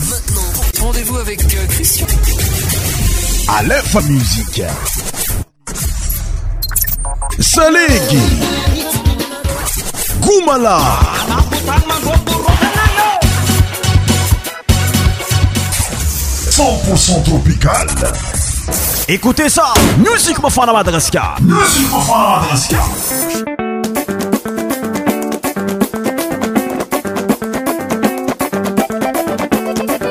maintenant rendez-vous avec euh, Christian. À l'info musique. Salégui. Goumala. 100% tropical. Écoutez ça, Musique Mofana Madraska. Musique Mofana Madraska.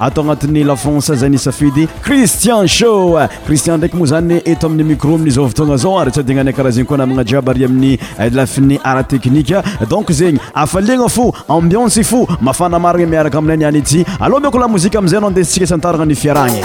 atao agnatin'ny lafonse zay nysafidy cristian sho christian ndraiky moa zany eto amin'ny micro min'ny zaovytoagna zao ra tsy adiagnanay karaha zegny koa na magna jiab ary amin'ny lafin'ny ara teknike donc zegny afaliagna fo ambiense fo mafanamarignay miaraka aminay nyany ity aloha minko lah mozika amizay anao andestsika s antarana ny fiaragnyb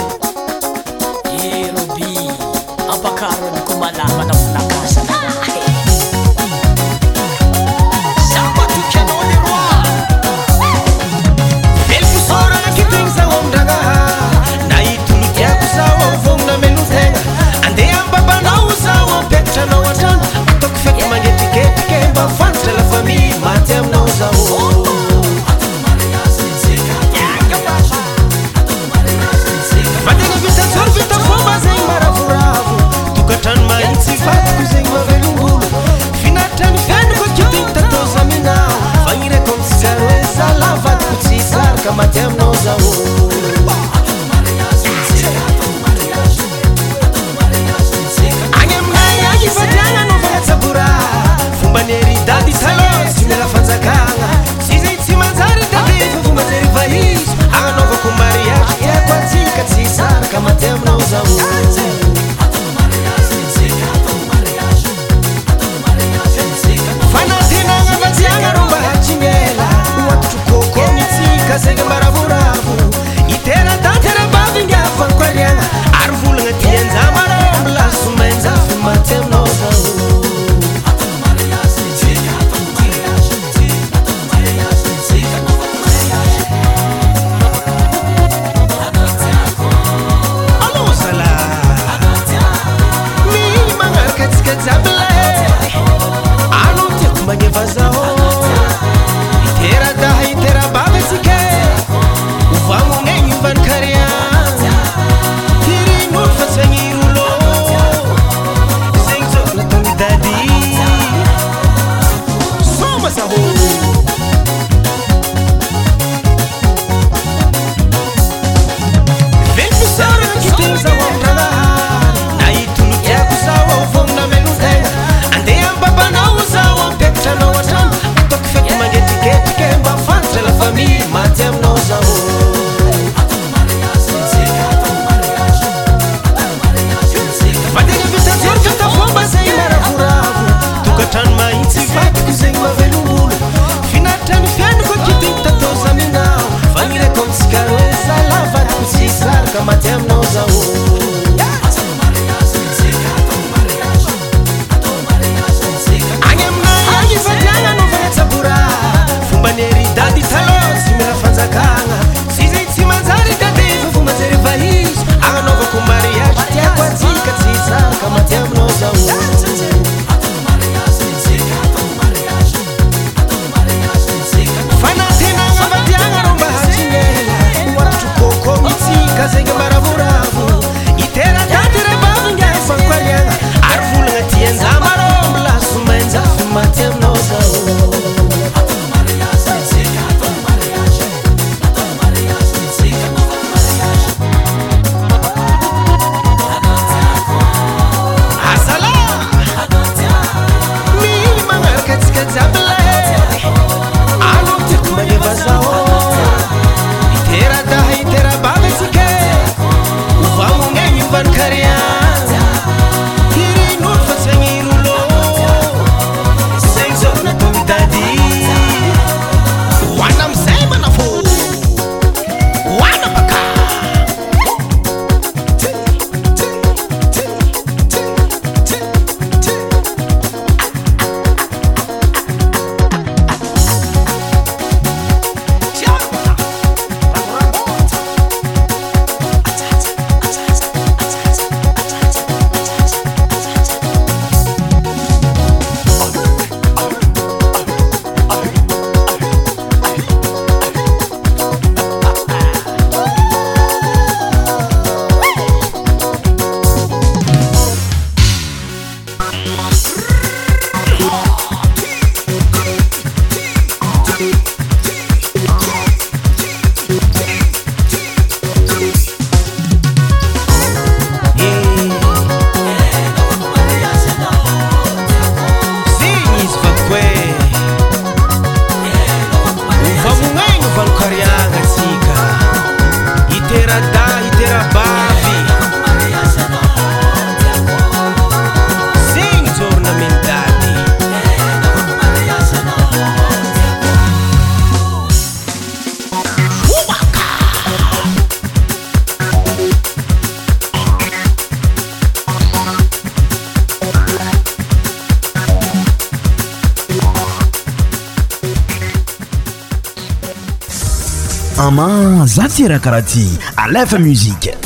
raكرati a lf musiq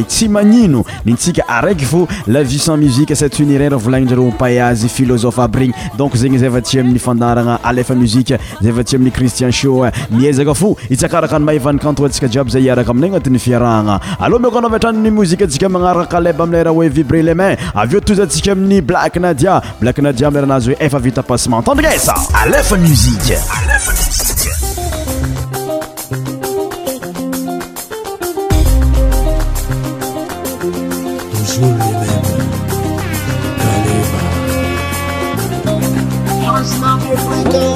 tsy anitsika araiky fo la vie sans muziqe sauniraolanindre payazy filozof aby reny donc zegny zayfatsi amin'ny fandarana alefa muzia zyfatsi amin'ny cristian sho mizaka fo itsakaraka y mahanikantntsia iaby za araka amna nat'yfiaahana aloha maaotrany moziatsika manaraaaleb amileraha oe vibre leman aveotozsika amin'ny blak nadia baailaazy oe atassent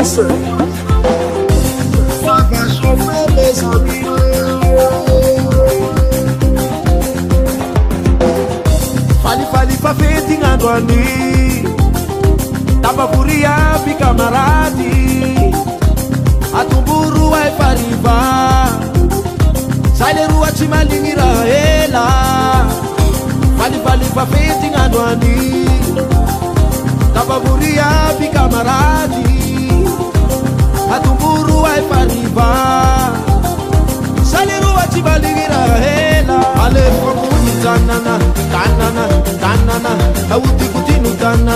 blessing. Father, show favors on me. Fali fali fa feti ngagwani Tabakuria bikamaradi Atumburu wa ifariba Sale ruwa chimalingira hela Fali fali fa feti ngagwani Tabakuria bikamaradi psaliruwatibaligira hela leui t autikutinu tanpi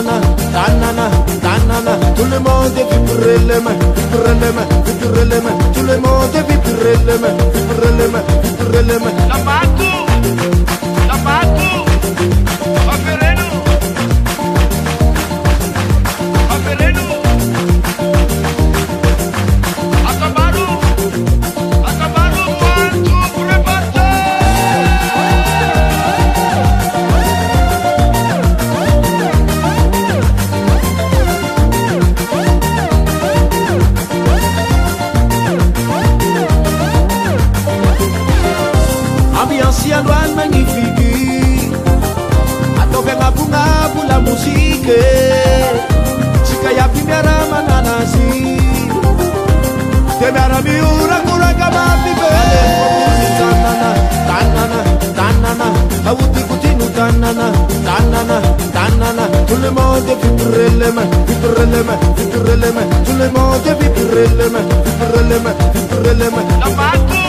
che mi era miura cura che mi avvivede Tannana, tannana, tannana Avuti cutino tannana, tannana, tannana Sulle mode fitrelle me, fitrelle me, fitrelle me Sulle mode fitrelle me, fitrelle me, fitrelle me La faccio!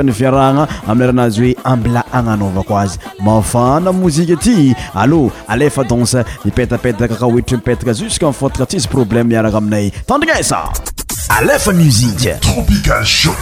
nfiarana amiaranazy oe ambla agnanaova ko azy mafana mozike aty allô alefa danse ipetapetaka kahoetry mipetaka jusqu'unfotaka tsisy problème miaraka aminay tandrinasa alefa musike tropicalsho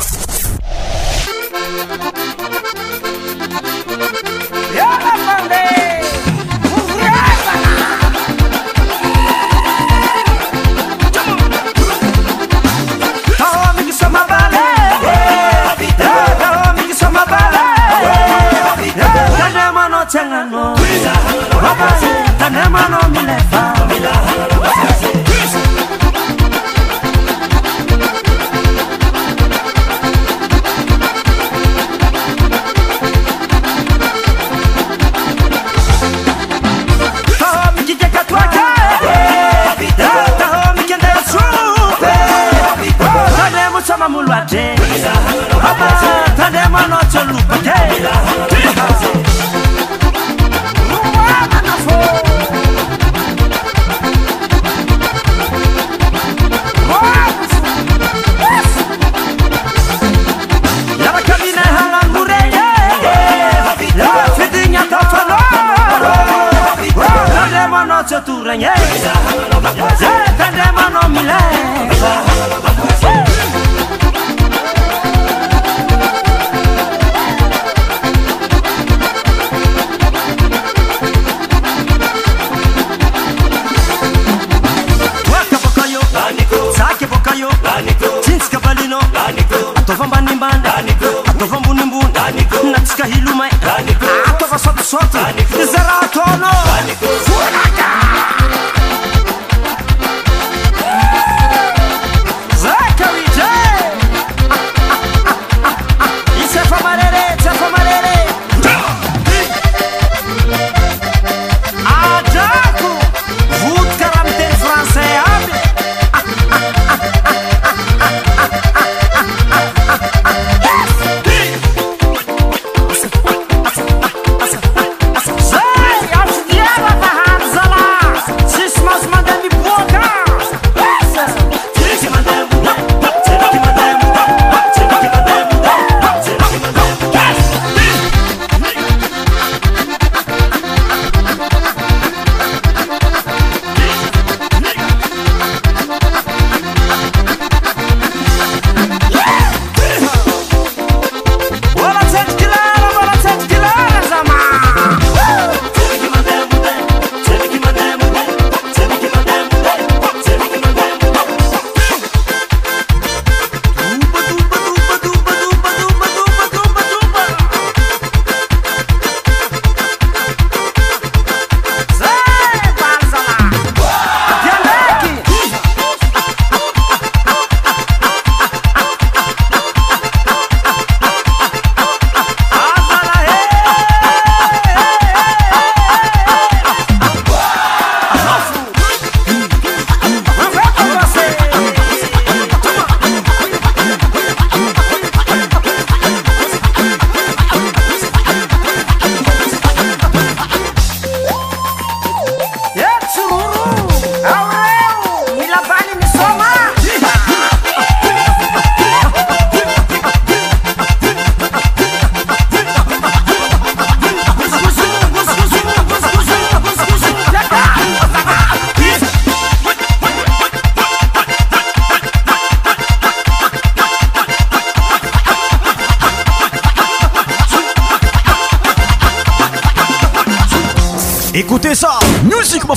Tanema no milefa. Milaha. b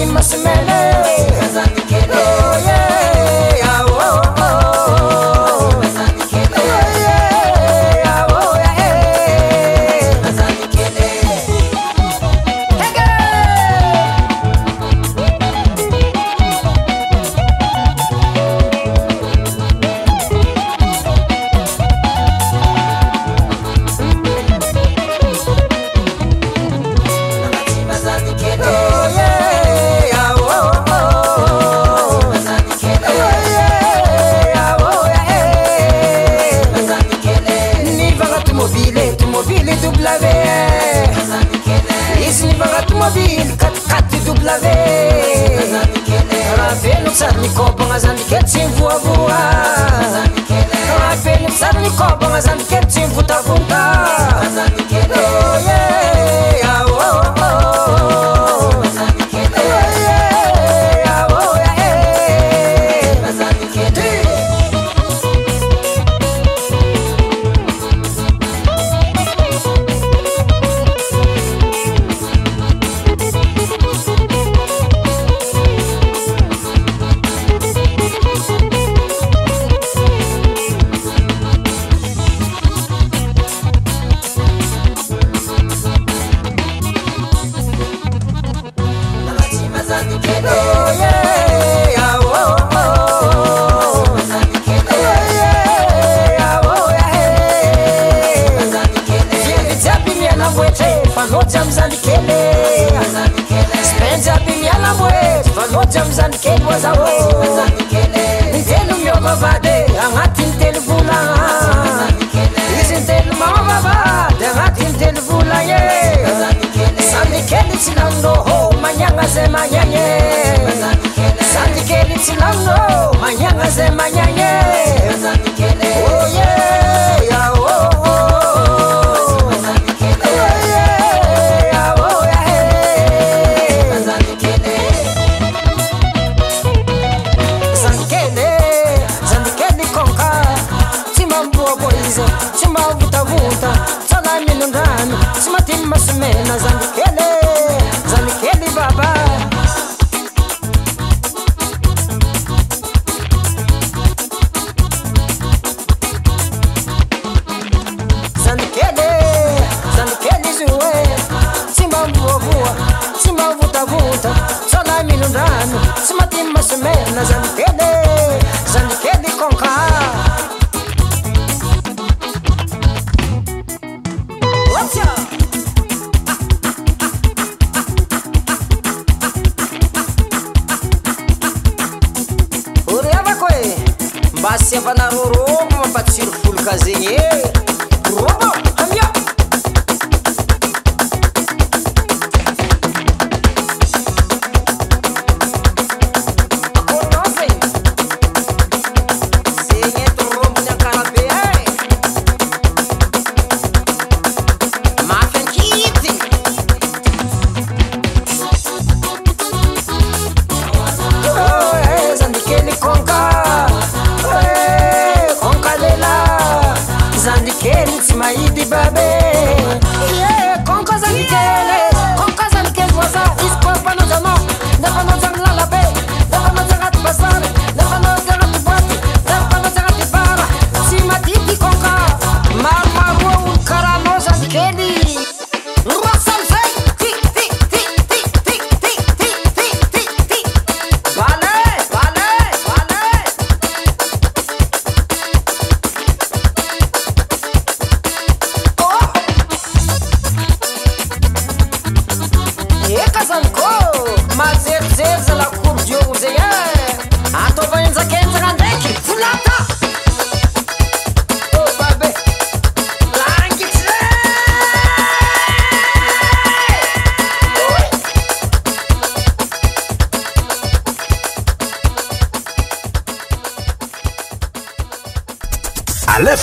in my cement. 三けるな慢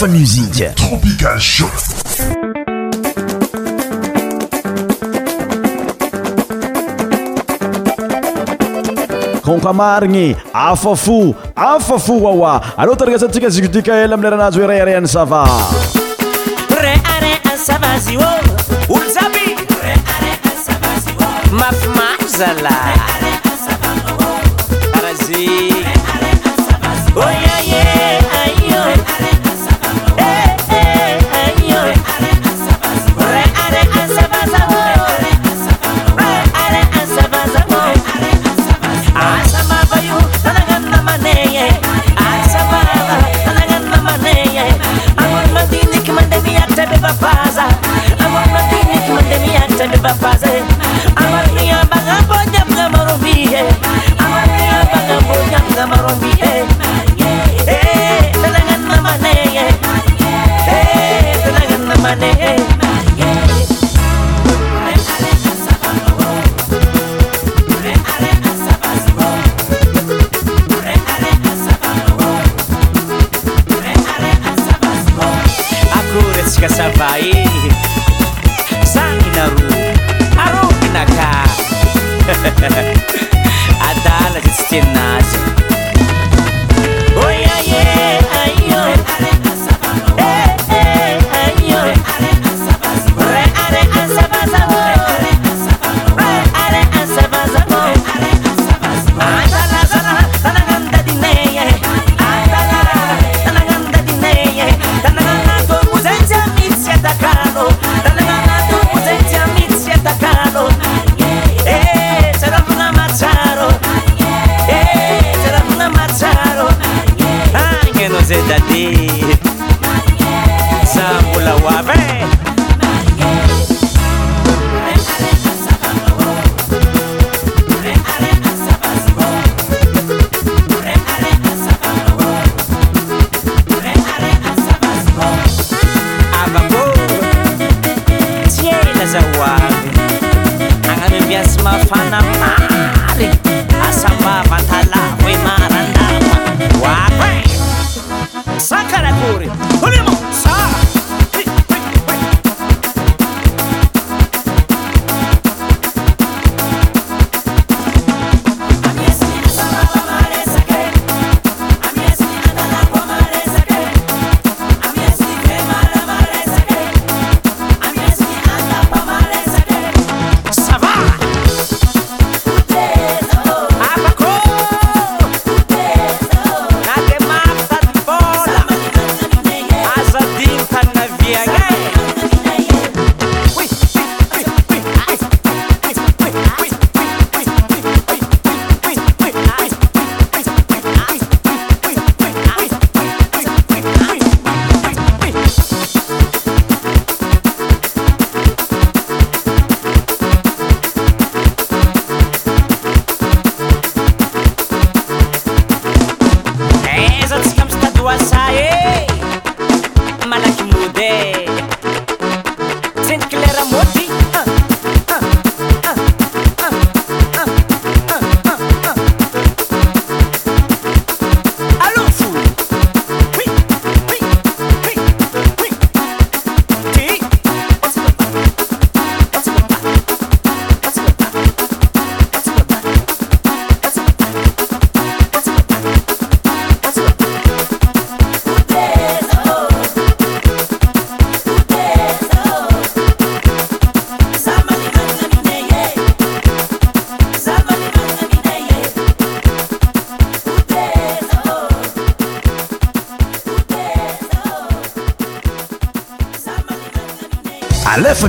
amusiqe tropical cho konkamarigny afafo afa fo aoa alôa taragasa tika zugodika ela amileranazy hoeraarahany sava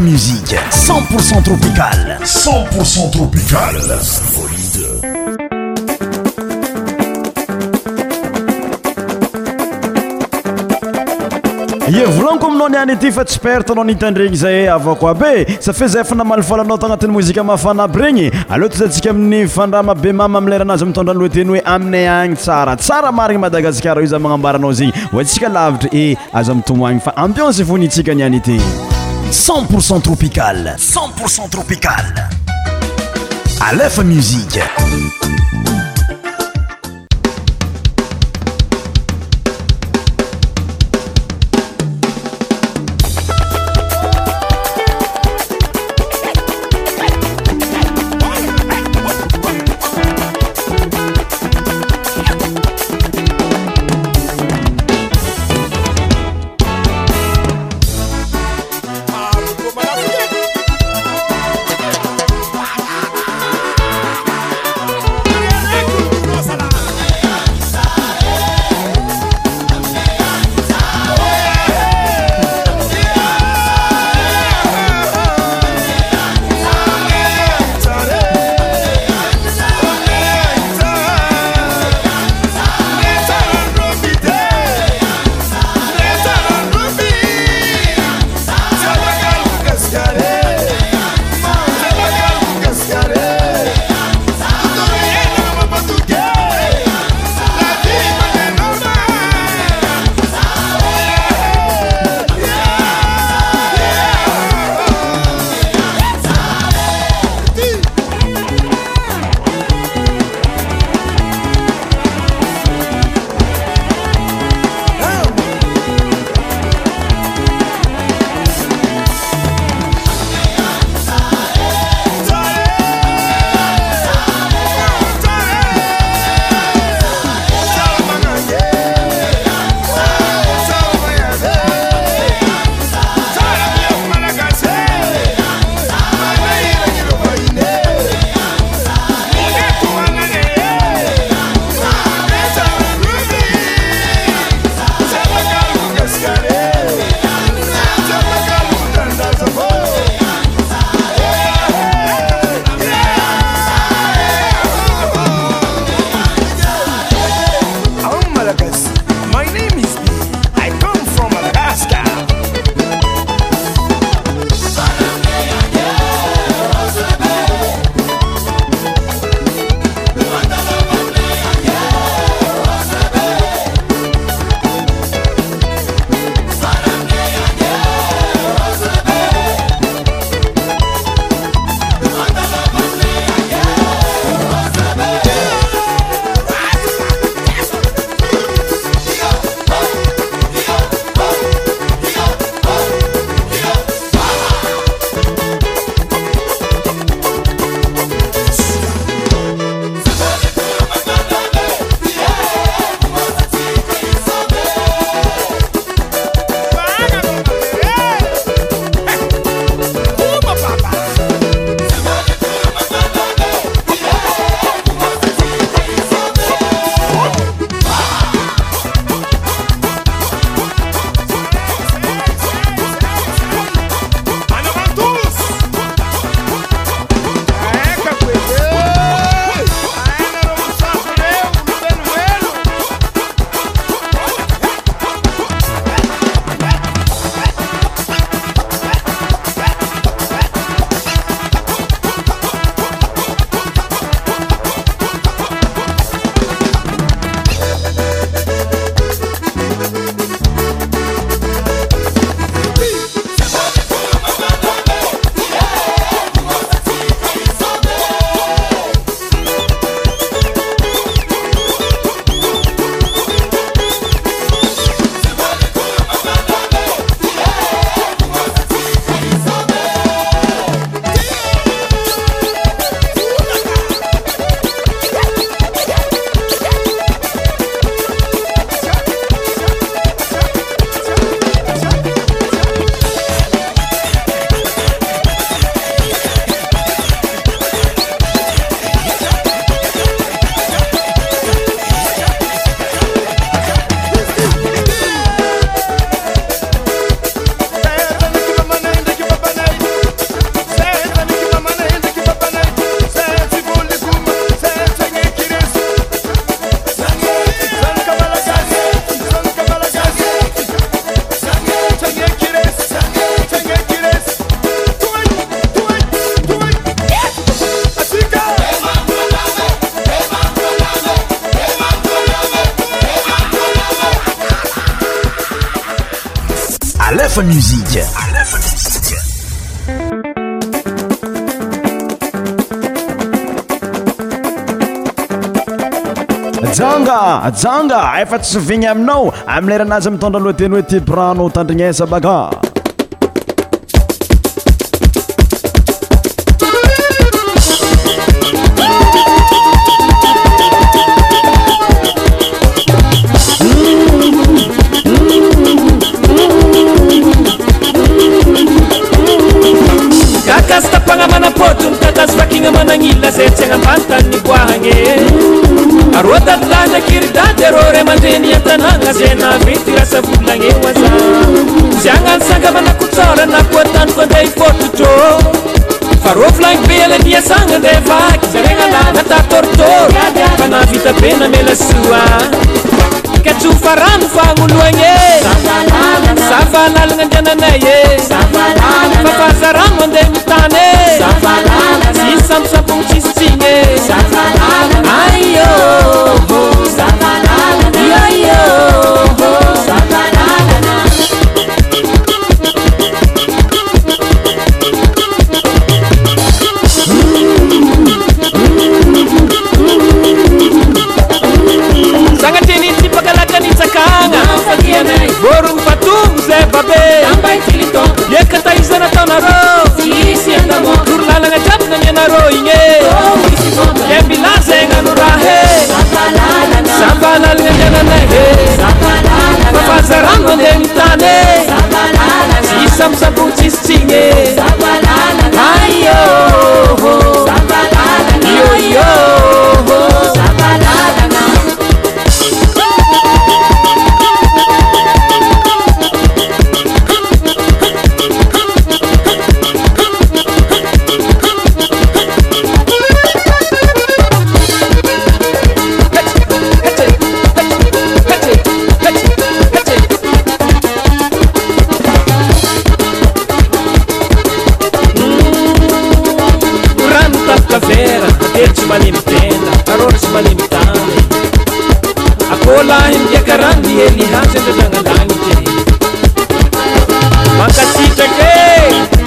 mzika cent pourcent tropicale centpourcent tropicalei ye volaniko aminao ni any ity fa tsy pertanao nhitandregny zay avako abe safi zay fa namalifalanao toagnatin'ny mozika mafanaby regny aleoata zay ntsika amin'ny fandrama be mama amilayranazy mitondra anyloateny hoe aminay agny tsara tsara marigny madagasikara io za magnambaranao zegny ontsika lavitra e aza amitomoagny fa ampiance vony intsika nyany ety cent pour cent tropical cen pourcent tropical alefa musice janga efa tsy sovigny aminao ami'leranazy mitondra alohateny hoe ti prano tandrignesa baka gakaz tapagna manapôtony tatazovakigna managnilna zay tsy hagna ambantanny voahagne are dadylahina akiry-dady iareo ray mandeha niantanàgna za nabe ty rasavolagne ho aza zay agnanosangamanakotsorana koa tanoko andeha hifotrotrô fa ro flangy be alaniasagna andeha vaka zaregnalanatatortor fa nahvitabe namelasoa ka tsofa rano fagnoloagnae zavalalagna andiananay e papahaza rano andeha mitany e disy sampisampognontsisitsigny e eh. yakataisnatanarturlalangajabnanianaroigge oh, ambilazgganurahe smbalaligayananeapazrnndeitane sismsku sissigge vôlahyndiakarahn di helihazy lalagnalany y makatitrak e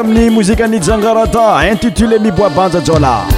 aminy mouzika anijangarata intitulé miboabanja jola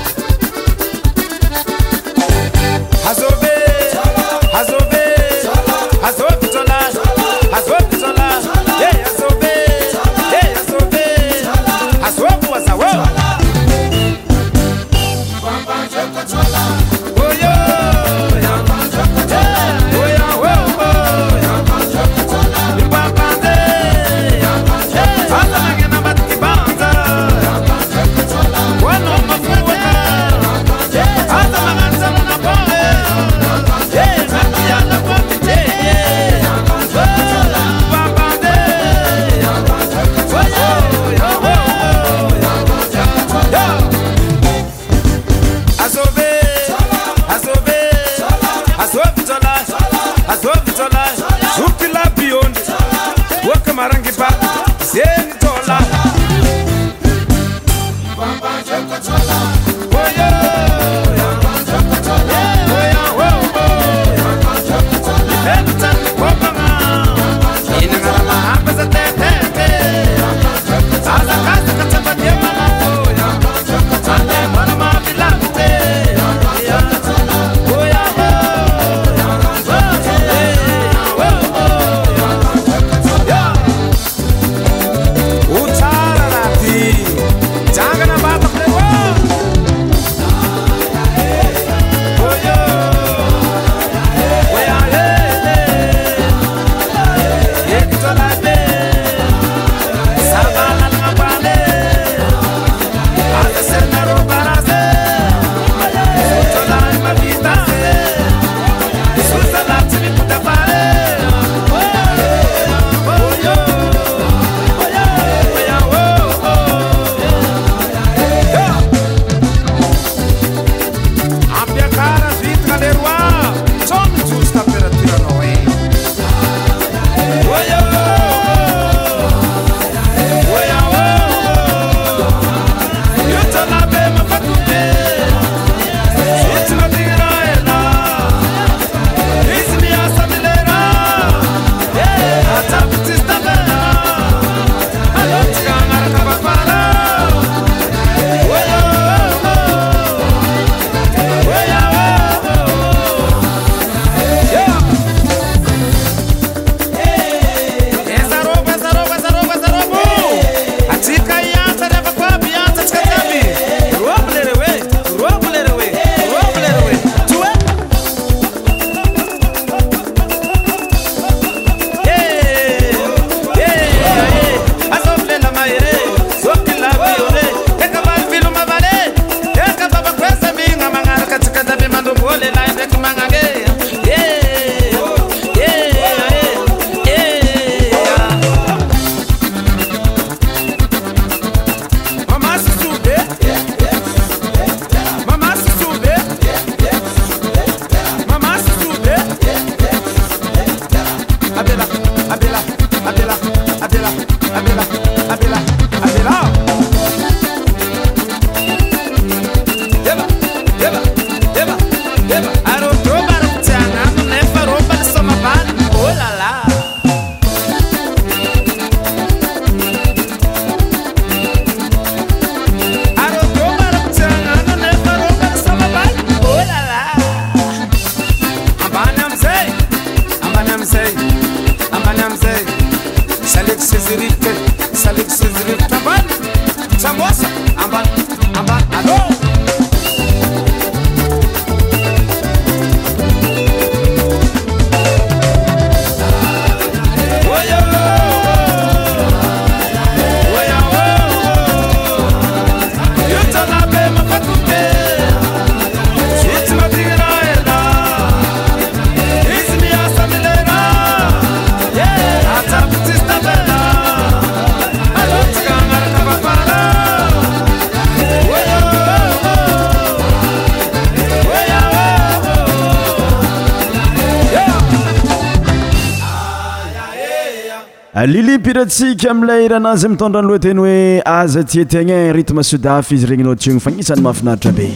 piratsika amilay ranazy mitondranyloha teny hoe aza tyatiagna n rytme sudafy izy regninao tyo ny fagnisany mahafinaritra be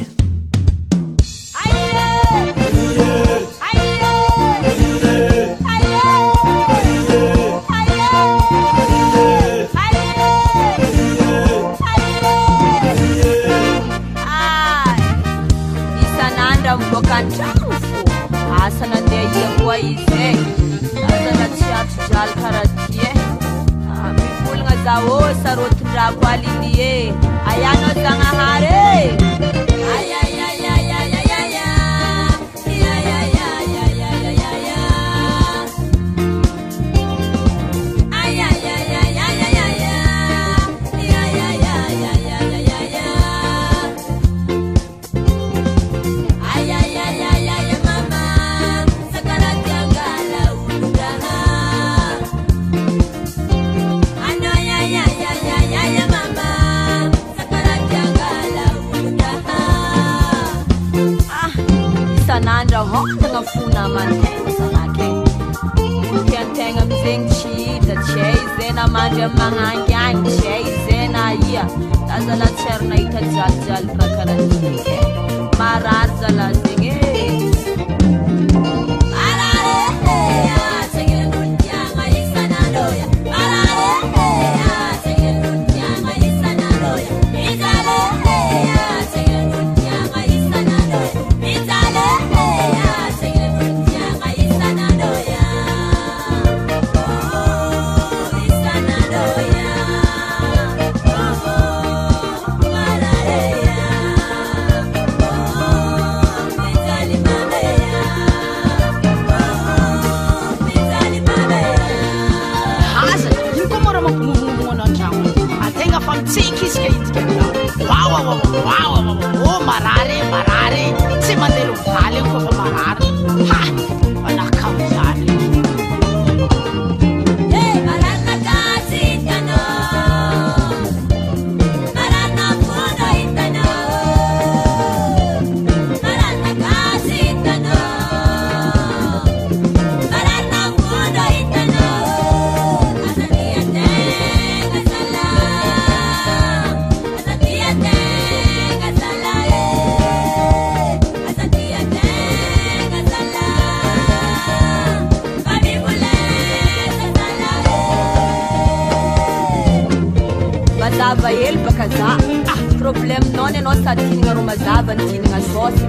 problèmenao ny anao tatinana rô mazavany dinana sosy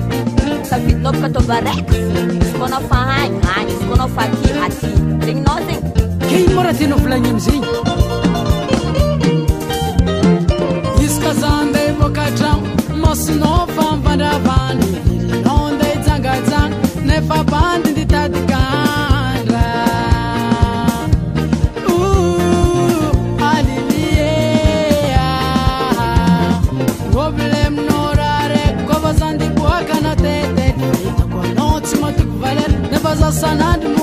savitina baka ataovarak izykona faanany zkona fak zegnynao zegny e môra tianao volanam zegnyiykôrs faarv ndeangaaa aa sanado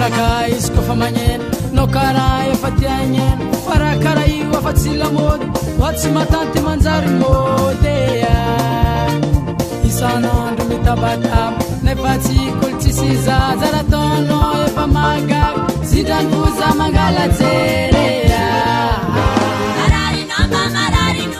naka izy kofa magnena nao kara efa tiaignena farakarah io efa tsylamôdy a tsy matanty manjary môdy a eh. isanaandro mitabatabo nefa tsy kolo tsisyza zara tana efa magavo zidranyko za mangala jerea eh. mararinomba mararin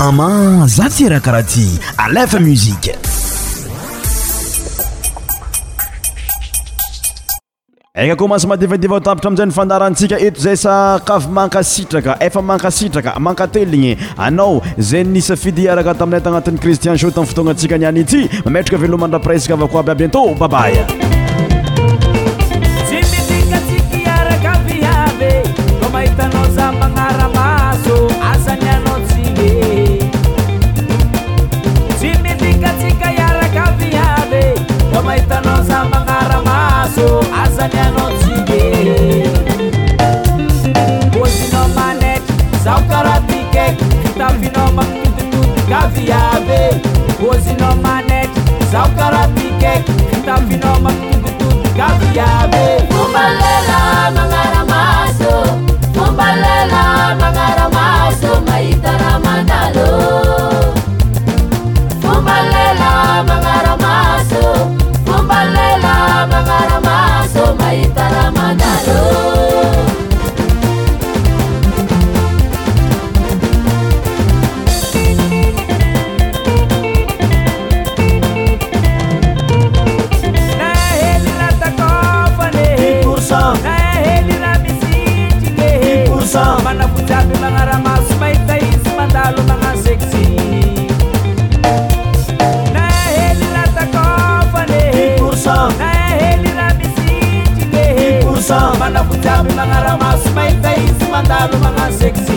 ama za ty rahakaraha ty alefa muzike eka kommense madivadivatapitra amin'izay nyfandarantsika eto zay sakafy mankasitraka efa mankasitraka manka telo igny anao zay nisa fidy araka taminay to agnatin'y kristian sot am fotoagna atsika niany ity mametraka veloman-dra preske avako aby abyentô babay wozino manet saokaratikek itavino makindtuikavyabe a manakodami magaramaso maitaizy mandalo magga sexyzae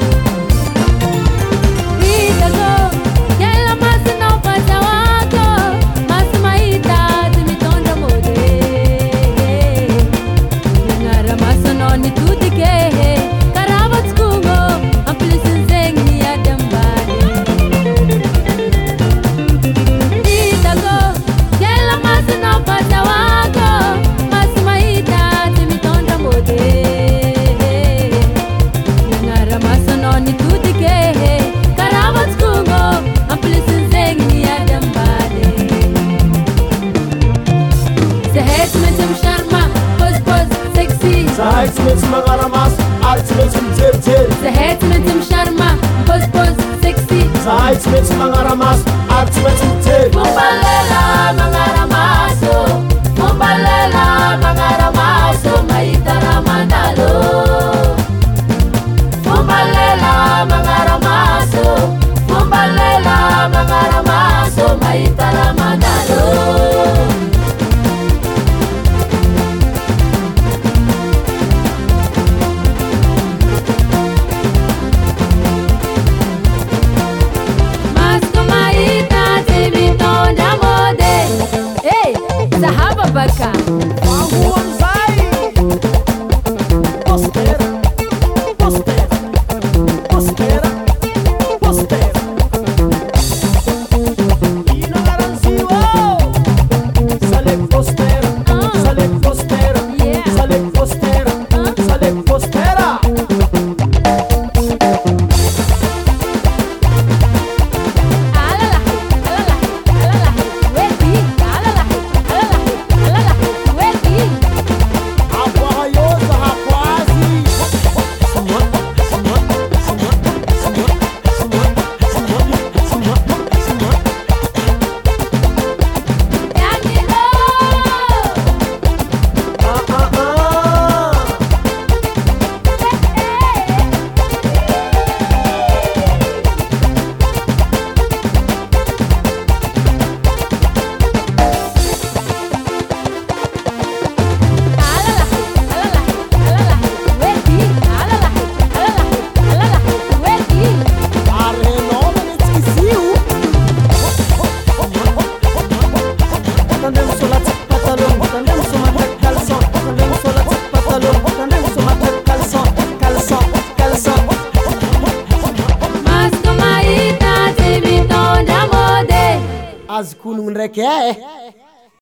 Sharma, post post sexy. Zaitz mit Mangaramas, Arzt mit dem Tee. Bumbalela, Mangaramas.